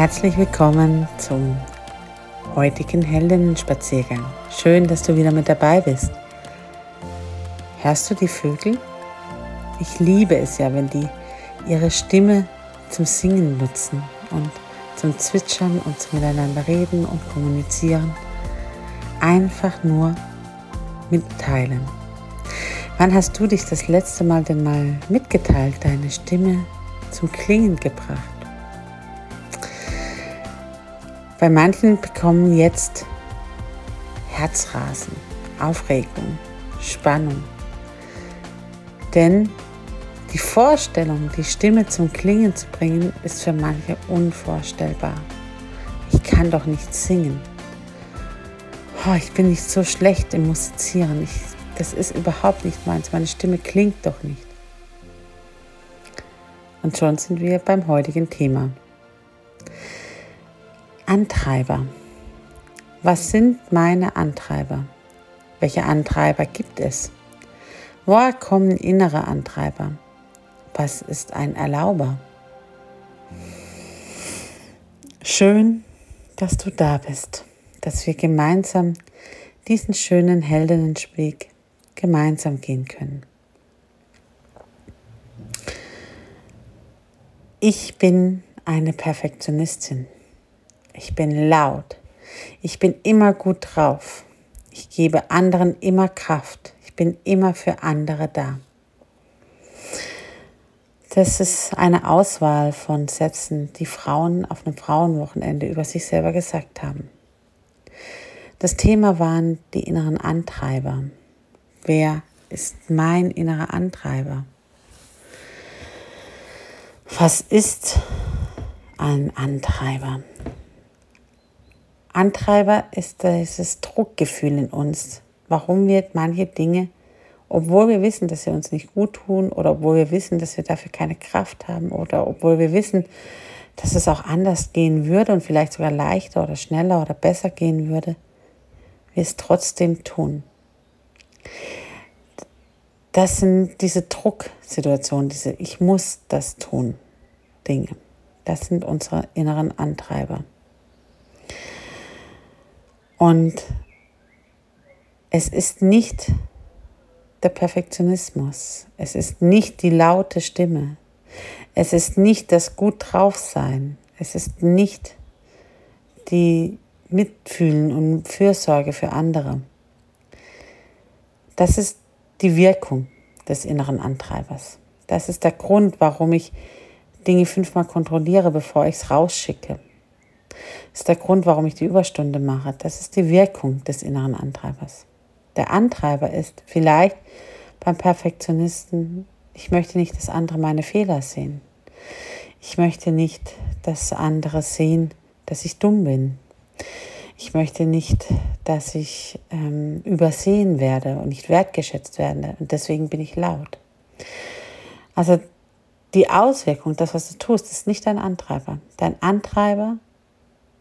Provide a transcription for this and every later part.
Herzlich willkommen zum heutigen Heldinnen-Spaziergang. Schön, dass du wieder mit dabei bist. Hörst du die Vögel? Ich liebe es ja, wenn die ihre Stimme zum Singen nutzen und zum Zwitschern und zum Miteinander reden und kommunizieren. Einfach nur mitteilen. Wann hast du dich das letzte Mal denn mal mitgeteilt, deine Stimme zum Klingen gebracht? Bei manchen bekommen jetzt Herzrasen, Aufregung, Spannung. Denn die Vorstellung, die Stimme zum Klingen zu bringen, ist für manche unvorstellbar. Ich kann doch nicht singen. Oh, ich bin nicht so schlecht im Musizieren. Ich, das ist überhaupt nicht meins. Meine Stimme klingt doch nicht. Und schon sind wir beim heutigen Thema. Antreiber. Was sind meine Antreiber? Welche Antreiber gibt es? Woher kommen innere Antreiber? Was ist ein Erlauber? Schön, dass du da bist, dass wir gemeinsam diesen schönen Heldinnenweg gemeinsam gehen können. Ich bin eine Perfektionistin. Ich bin laut. Ich bin immer gut drauf. Ich gebe anderen immer Kraft. Ich bin immer für andere da. Das ist eine Auswahl von Sätzen, die Frauen auf einem Frauenwochenende über sich selber gesagt haben. Das Thema waren die inneren Antreiber. Wer ist mein innerer Antreiber? Was ist ein Antreiber? Antreiber ist dieses Druckgefühl in uns, warum wir manche Dinge, obwohl wir wissen, dass sie uns nicht gut tun oder obwohl wir wissen, dass wir dafür keine Kraft haben oder obwohl wir wissen, dass es auch anders gehen würde und vielleicht sogar leichter oder schneller oder besser gehen würde, wir es trotzdem tun. Das sind diese Drucksituationen, diese Ich muss das tun Dinge. Das sind unsere inneren Antreiber. Und es ist nicht der Perfektionismus, es ist nicht die laute Stimme, es ist nicht das Gut drauf sein, es ist nicht die Mitfühlen und Fürsorge für andere. Das ist die Wirkung des inneren Antreibers. Das ist der Grund, warum ich Dinge fünfmal kontrolliere, bevor ich es rausschicke. Das ist der Grund, warum ich die Überstunde mache. Das ist die Wirkung des inneren Antreibers. Der Antreiber ist vielleicht beim Perfektionisten, ich möchte nicht, dass andere meine Fehler sehen. Ich möchte nicht, dass andere sehen, dass ich dumm bin. Ich möchte nicht, dass ich ähm, übersehen werde und nicht wertgeschätzt werde. Und deswegen bin ich laut. Also die Auswirkung, das, was du tust, ist nicht dein Antreiber. Dein Antreiber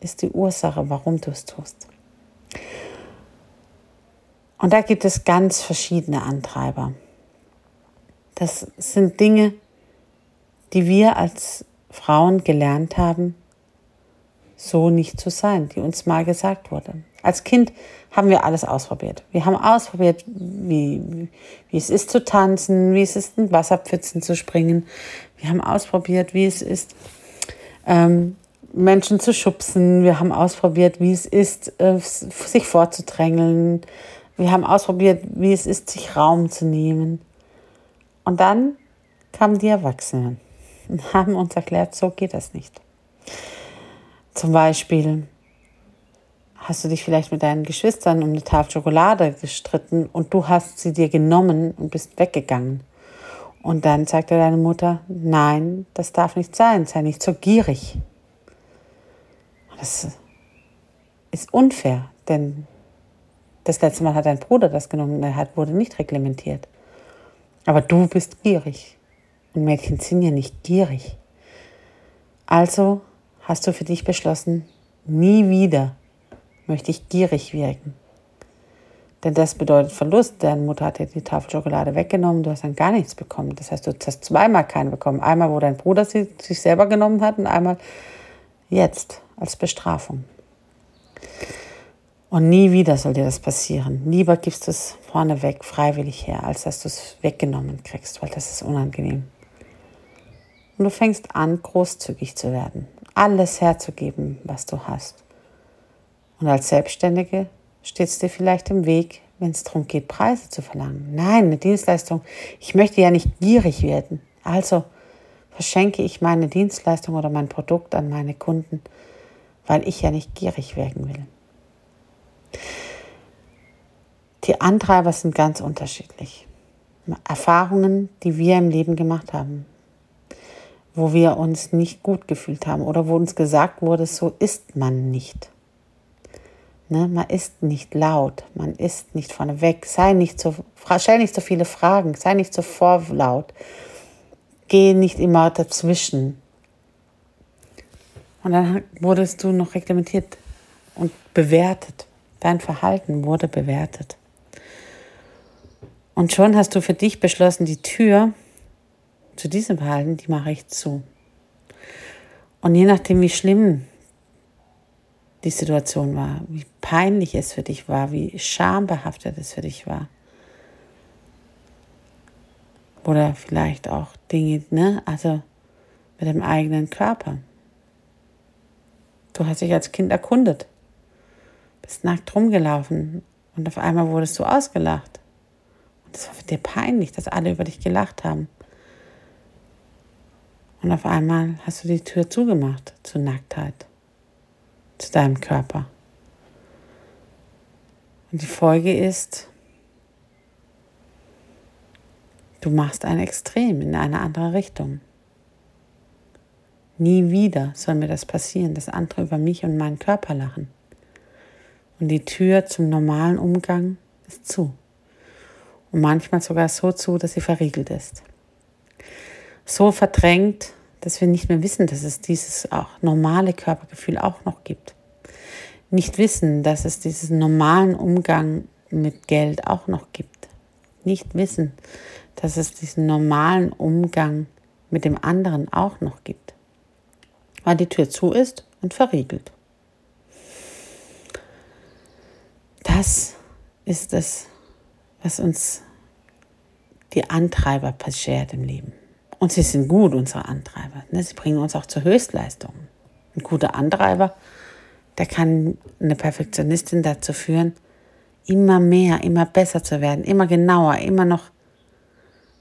ist die Ursache, warum du es tust. Und da gibt es ganz verschiedene Antreiber. Das sind Dinge, die wir als Frauen gelernt haben, so nicht zu sein, die uns mal gesagt wurde. Als Kind haben wir alles ausprobiert. Wir haben ausprobiert, wie, wie es ist zu tanzen, wie es ist, in Wasserpfützen zu springen. Wir haben ausprobiert, wie es ist, ähm, Menschen zu schubsen. Wir haben ausprobiert, wie es ist, äh, sich vorzudrängeln. Wir haben ausprobiert, wie es ist, sich Raum zu nehmen. Und dann kamen die Erwachsenen und haben uns erklärt, so geht das nicht. Zum Beispiel hast du dich vielleicht mit deinen Geschwistern um eine Tafel Schokolade gestritten und du hast sie dir genommen und bist weggegangen. Und dann sagte deine Mutter, nein, das darf nicht sein, sei nicht so gierig. Das ist unfair, denn das letzte Mal hat dein Bruder das genommen, er hat, wurde nicht reglementiert. Aber du bist gierig. Und Mädchen sind ja nicht gierig. Also hast du für dich beschlossen, nie wieder möchte ich gierig wirken. Denn das bedeutet Verlust. Deine Mutter hat dir die Tafel Schokolade weggenommen, du hast dann gar nichts bekommen. Das heißt, du hast zweimal keinen bekommen. Einmal, wo dein Bruder sie sich selber genommen hat und einmal jetzt als Bestrafung. Und nie wieder soll dir das passieren. Lieber gibst du es vorneweg freiwillig her, als dass du es weggenommen kriegst, weil das ist unangenehm. Und du fängst an, großzügig zu werden, alles herzugeben, was du hast. Und als Selbstständige steht es dir vielleicht im Weg, wenn es darum geht, Preise zu verlangen. Nein, eine Dienstleistung. Ich möchte ja nicht gierig werden. Also verschenke ich meine Dienstleistung oder mein Produkt an meine Kunden, weil ich ja nicht gierig werden will. Die Antreiber sind ganz unterschiedlich. Erfahrungen, die wir im Leben gemacht haben, wo wir uns nicht gut gefühlt haben oder wo uns gesagt wurde, so ist man nicht. Ne, man ist nicht laut, man ist nicht vorneweg, sei nicht so, stell nicht so viele Fragen, sei nicht so vorlaut, geh nicht immer dazwischen. Und dann wurdest du noch reglementiert und bewertet. Dein Verhalten wurde bewertet. Und schon hast du für dich beschlossen, die Tür zu diesem Verhalten, die mache ich zu. Und je nachdem, wie schlimm die Situation war, wie peinlich es für dich war, wie schambehaftet es für dich war. Oder vielleicht auch Dinge, ne, also mit dem eigenen Körper. Du hast dich als Kind erkundet, bist nackt rumgelaufen und auf einmal wurdest du ausgelacht. Und es war für dir peinlich, dass alle über dich gelacht haben. Und auf einmal hast du die Tür zugemacht zur Nacktheit zu deinem Körper. Und die Folge ist, du machst ein Extrem in eine andere Richtung. Nie wieder soll mir das passieren, dass andere über mich und meinen Körper lachen. Und die Tür zum normalen Umgang ist zu. Und manchmal sogar so zu, dass sie verriegelt ist. So verdrängt, dass wir nicht mehr wissen, dass es dieses auch normale Körpergefühl auch noch gibt. Nicht wissen, dass es diesen normalen Umgang mit Geld auch noch gibt. Nicht wissen, dass es diesen normalen Umgang mit dem anderen auch noch gibt. Weil die Tür zu ist und verriegelt. Das ist es, was uns die Antreiber beschert im Leben. Und sie sind gut, unsere Antreiber. Ne? Sie bringen uns auch zur Höchstleistung. Ein guter Antreiber, der kann eine Perfektionistin dazu führen, immer mehr, immer besser zu werden, immer genauer, immer noch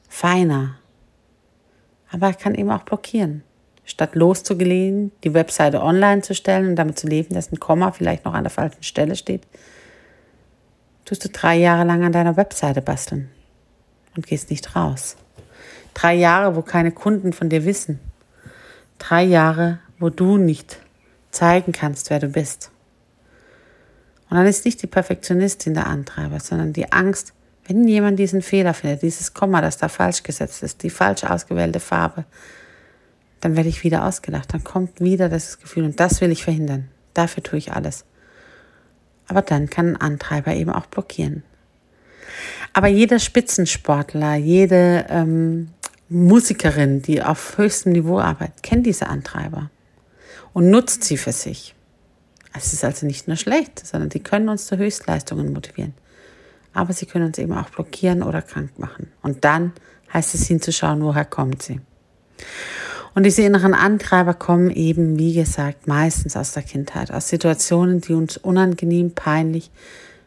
feiner. Aber er kann eben auch blockieren. Statt loszugehen, die Webseite online zu stellen und damit zu leben, dass ein Komma vielleicht noch an der falschen Stelle steht, tust du drei Jahre lang an deiner Webseite basteln und gehst nicht raus. Drei Jahre, wo keine Kunden von dir wissen. Drei Jahre, wo du nicht zeigen kannst, wer du bist. Und dann ist nicht die Perfektionistin der Antreiber, sondern die Angst, wenn jemand diesen Fehler findet, dieses Komma, das da falsch gesetzt ist, die falsch ausgewählte Farbe, dann werde ich wieder ausgelacht. Dann kommt wieder das Gefühl und das will ich verhindern. Dafür tue ich alles. Aber dann kann ein Antreiber eben auch blockieren. Aber jeder Spitzensportler, jede ähm, Musikerin, die auf höchstem Niveau arbeitet, kennt diese Antreiber und nutzt sie für sich. Es ist also nicht nur schlecht, sondern die können uns zu Höchstleistungen motivieren. Aber sie können uns eben auch blockieren oder krank machen. Und dann heißt es hinzuschauen, woher kommt sie. Und diese inneren Antreiber kommen eben, wie gesagt, meistens aus der Kindheit, aus Situationen, die uns unangenehm, peinlich,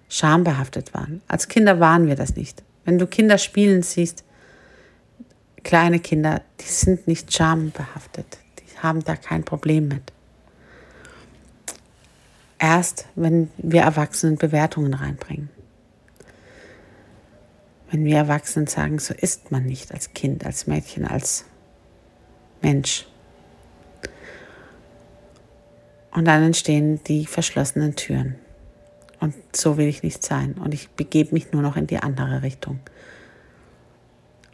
schambehaftet waren. Als Kinder waren wir das nicht. Wenn du Kinder spielen siehst, kleine Kinder, die sind nicht schambehaftet. Die haben da kein Problem mit. Erst wenn wir Erwachsenen Bewertungen reinbringen. Wenn wir Erwachsenen sagen, so ist man nicht als Kind, als Mädchen, als Mensch. Und dann entstehen die verschlossenen Türen. Und so will ich nicht sein. Und ich begebe mich nur noch in die andere Richtung.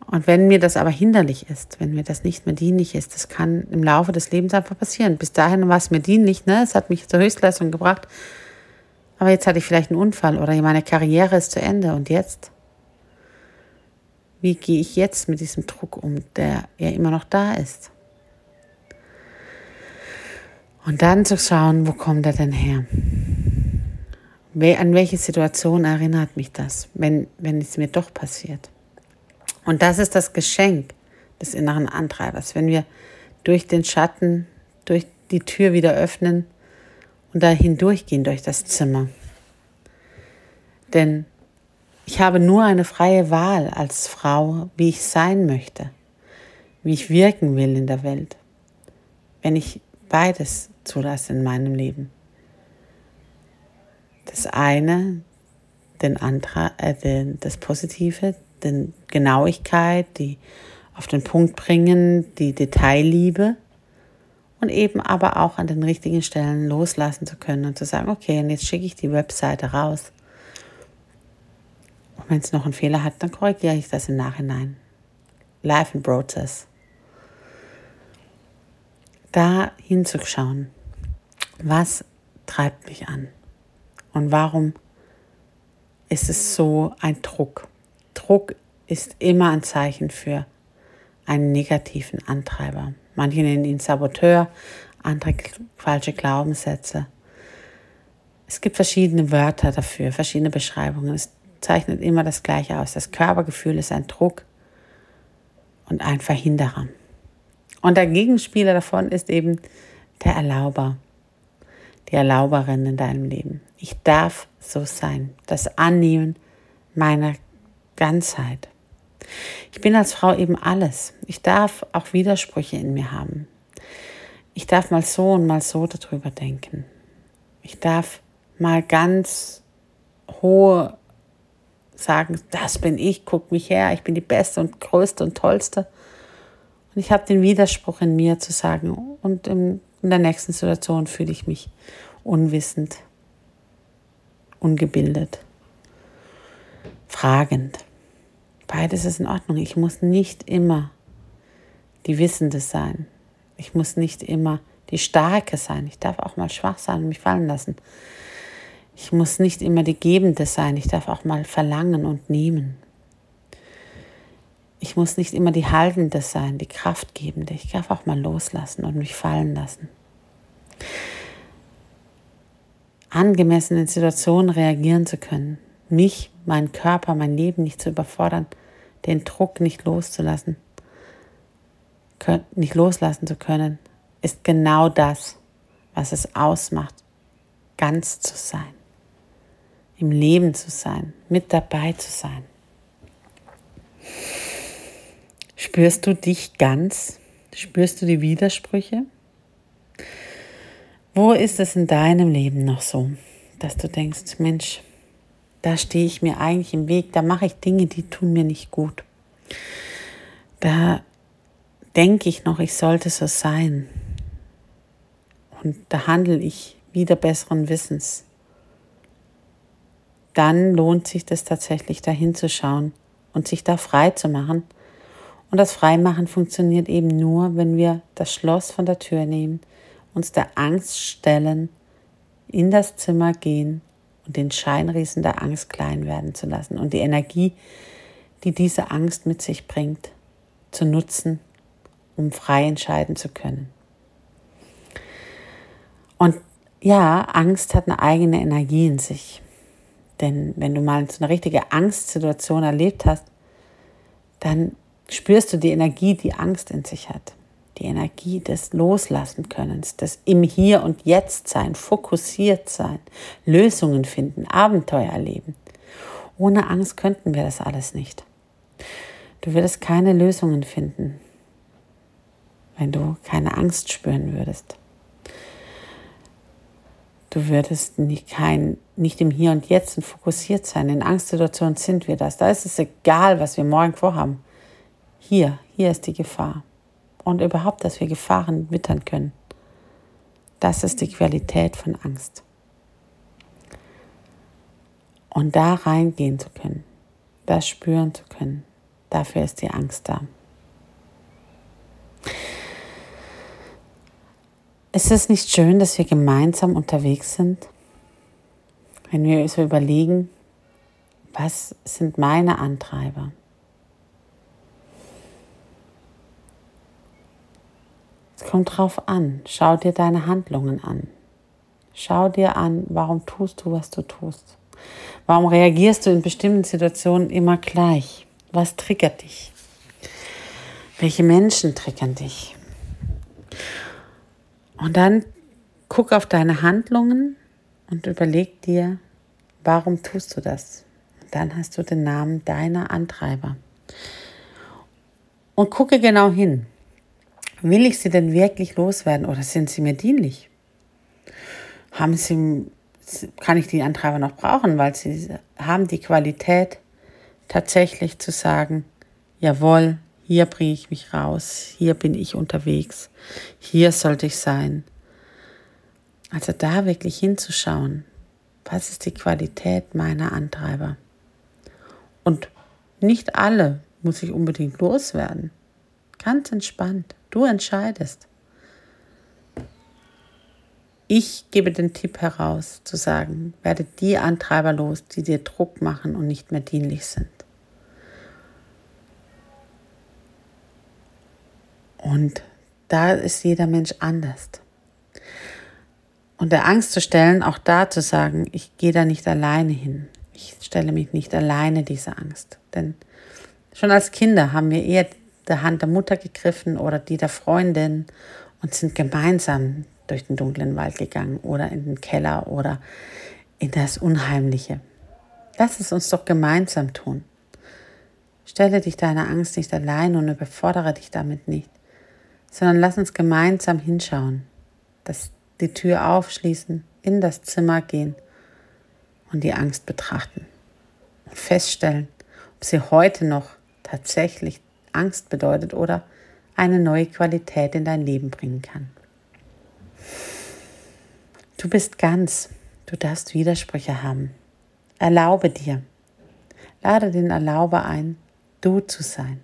Und wenn mir das aber hinderlich ist, wenn mir das nicht mehr dienlich ist, das kann im Laufe des Lebens einfach passieren. Bis dahin war es mir dienlich, ne? es hat mich zur Höchstleistung gebracht. Aber jetzt hatte ich vielleicht einen Unfall oder meine Karriere ist zu Ende. Und jetzt? Wie gehe ich jetzt mit diesem Druck um, der ja immer noch da ist? Und dann zu schauen, wo kommt er denn her? An welche Situation erinnert mich das, wenn, wenn es mir doch passiert? Und das ist das Geschenk des inneren Antreibers, wenn wir durch den Schatten, durch die Tür wieder öffnen und da hindurchgehen durch das Zimmer. Denn ich habe nur eine freie Wahl als Frau, wie ich sein möchte, wie ich wirken will in der Welt, wenn ich beides zulasse in meinem Leben. Das eine, den Antrag, äh, den, das Positive, die Genauigkeit, die auf den Punkt bringen, die Detailliebe und eben aber auch an den richtigen Stellen loslassen zu können und zu sagen, okay, und jetzt schicke ich die Webseite raus. Und wenn es noch einen Fehler hat, dann korrigiere ich das im Nachhinein. Life in Process. Da hinzuschauen, was treibt mich an und warum ist es so ein Druck. Druck ist immer ein Zeichen für einen negativen Antreiber. Manche nennen ihn Saboteur, andere falsche Glaubenssätze. Es gibt verschiedene Wörter dafür, verschiedene Beschreibungen. Es zeichnet immer das Gleiche aus. Das Körpergefühl ist ein Druck und ein Verhinderer. Und der Gegenspieler davon ist eben der Erlauber, die Erlauberin in deinem Leben. Ich darf so sein, das Annehmen meiner Ganzheit. Ich bin als Frau eben alles. Ich darf auch Widersprüche in mir haben. Ich darf mal so und mal so darüber denken. Ich darf mal ganz hohe sagen, das bin ich, guck mich her, ich bin die Beste und Größte und Tollste. Und ich habe den Widerspruch in mir zu sagen, und in, in der nächsten Situation fühle ich mich unwissend, ungebildet, fragend. Beides ist in Ordnung. Ich muss nicht immer die Wissende sein. Ich muss nicht immer die Starke sein. Ich darf auch mal schwach sein und mich fallen lassen. Ich muss nicht immer die Gebende sein. Ich darf auch mal verlangen und nehmen. Ich muss nicht immer die Haltende sein, die Kraftgebende. Ich darf auch mal loslassen und mich fallen lassen. Angemessen in Situationen reagieren zu können mich, meinen Körper, mein Leben nicht zu überfordern, den Druck nicht loszulassen, nicht loslassen zu können, ist genau das, was es ausmacht, ganz zu sein, im Leben zu sein, mit dabei zu sein. Spürst du dich ganz? Spürst du die Widersprüche? Wo ist es in deinem Leben noch so, dass du denkst, Mensch, da stehe ich mir eigentlich im Weg, da mache ich Dinge, die tun mir nicht gut. Da denke ich noch, ich sollte so sein. Und da handle ich wieder besseren Wissens. Dann lohnt sich das tatsächlich dahin zu schauen und sich da frei zu machen. Und das Freimachen funktioniert eben nur, wenn wir das Schloss von der Tür nehmen, uns der Angst stellen, in das Zimmer gehen und den Scheinriesen der Angst klein werden zu lassen und die Energie, die diese Angst mit sich bringt, zu nutzen, um frei entscheiden zu können. Und ja, Angst hat eine eigene Energie in sich. Denn wenn du mal so eine richtige Angstsituation erlebt hast, dann spürst du die Energie, die Angst in sich hat. Die Energie des Loslassen Könnens, des im Hier und Jetzt sein, fokussiert sein, Lösungen finden, Abenteuer erleben. Ohne Angst könnten wir das alles nicht. Du würdest keine Lösungen finden, wenn du keine Angst spüren würdest. Du würdest nicht, kein, nicht im Hier und Jetzt fokussiert sein. In Angstsituationen sind wir das. Da ist es egal, was wir morgen vorhaben. Hier, hier ist die Gefahr. Und überhaupt, dass wir Gefahren wittern können. Das ist die Qualität von Angst. Und da reingehen zu können, das spüren zu können, dafür ist die Angst da. Ist es nicht schön, dass wir gemeinsam unterwegs sind? Wenn wir so überlegen, was sind meine Antreiber? Es kommt drauf an. Schau dir deine Handlungen an. Schau dir an, warum tust du, was du tust. Warum reagierst du in bestimmten Situationen immer gleich? Was triggert dich? Welche Menschen triggern dich? Und dann guck auf deine Handlungen und überleg dir, warum tust du das? Und dann hast du den Namen deiner Antreiber. Und gucke genau hin. Will ich sie denn wirklich loswerden oder sind sie mir dienlich? Haben sie, kann ich die Antreiber noch brauchen, weil sie haben die Qualität, tatsächlich zu sagen, jawohl, hier bringe ich mich raus, hier bin ich unterwegs, hier sollte ich sein. Also da wirklich hinzuschauen, was ist die Qualität meiner Antreiber. Und nicht alle muss ich unbedingt loswerden. Ganz entspannt. Du entscheidest. Ich gebe den Tipp heraus, zu sagen, werde die Antreiber los, die dir Druck machen und nicht mehr dienlich sind. Und da ist jeder Mensch anders. Und der Angst zu stellen, auch da zu sagen, ich gehe da nicht alleine hin. Ich stelle mich nicht alleine dieser Angst. Denn schon als Kinder haben wir eher der Hand der Mutter gegriffen oder die der Freundin und sind gemeinsam durch den dunklen Wald gegangen oder in den Keller oder in das Unheimliche. Lass es uns doch gemeinsam tun. Stelle dich deiner Angst nicht allein und überfordere dich damit nicht sondern lass uns gemeinsam hinschauen, dass die Tür aufschließen, in das Zimmer gehen und die Angst betrachten und feststellen, ob sie heute noch tatsächlich Angst bedeutet oder eine neue Qualität in dein Leben bringen kann. Du bist ganz, du darfst Widersprüche haben. Erlaube dir, lade den Erlauber ein, du zu sein,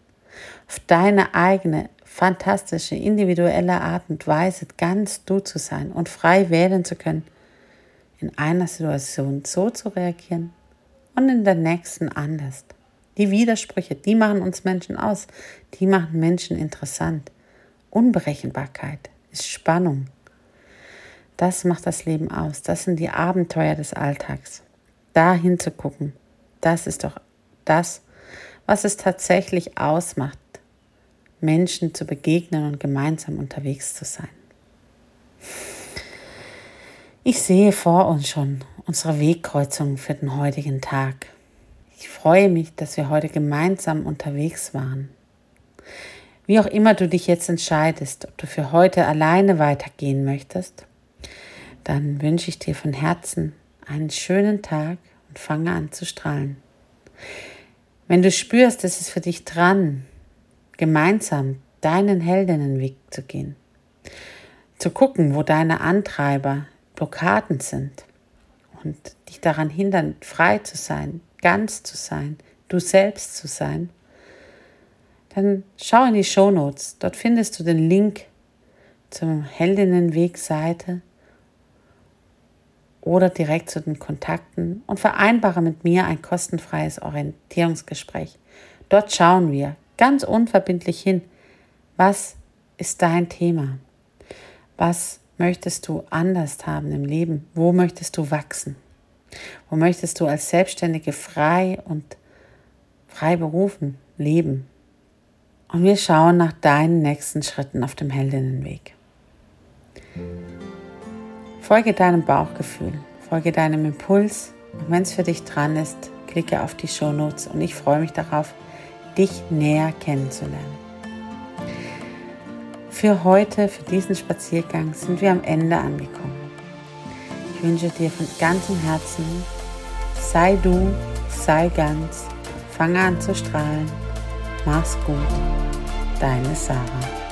auf deine eigene fantastische, individuelle Art und Weise ganz du zu sein und frei wählen zu können, in einer Situation so zu reagieren und in der nächsten anders. Die Widersprüche, die machen uns Menschen aus, die machen Menschen interessant. Unberechenbarkeit ist Spannung. Das macht das Leben aus. Das sind die Abenteuer des Alltags. Da hinzugucken, das ist doch das, was es tatsächlich ausmacht, Menschen zu begegnen und gemeinsam unterwegs zu sein. Ich sehe vor uns schon unsere Wegkreuzung für den heutigen Tag. Ich freue mich, dass wir heute gemeinsam unterwegs waren. Wie auch immer du dich jetzt entscheidest, ob du für heute alleine weitergehen möchtest, dann wünsche ich dir von Herzen einen schönen Tag und fange an zu strahlen. Wenn du spürst, es ist für dich dran, gemeinsam deinen Heldinnenweg zu gehen. Zu gucken, wo deine Antreiber Blockaden sind und dich daran hindern, frei zu sein, ganz zu sein, du selbst zu sein, dann schau in die Show Notes. Dort findest du den Link zur Heldinnenweg-Seite oder direkt zu den Kontakten und vereinbare mit mir ein kostenfreies Orientierungsgespräch. Dort schauen wir ganz unverbindlich hin, was ist dein Thema? Was möchtest du anders haben im Leben? Wo möchtest du wachsen? Wo möchtest du als Selbstständige frei und frei berufen leben? Und wir schauen nach deinen nächsten Schritten auf dem Heldinnenweg. Folge deinem Bauchgefühl, folge deinem Impuls und wenn es für dich dran ist, klicke auf die Shownotes und ich freue mich darauf, dich näher kennenzulernen. Für heute, für diesen Spaziergang sind wir am Ende angekommen. Ich wünsche dir von ganzem Herzen, sei du, sei ganz, fange an zu strahlen, mach's gut, deine Sarah.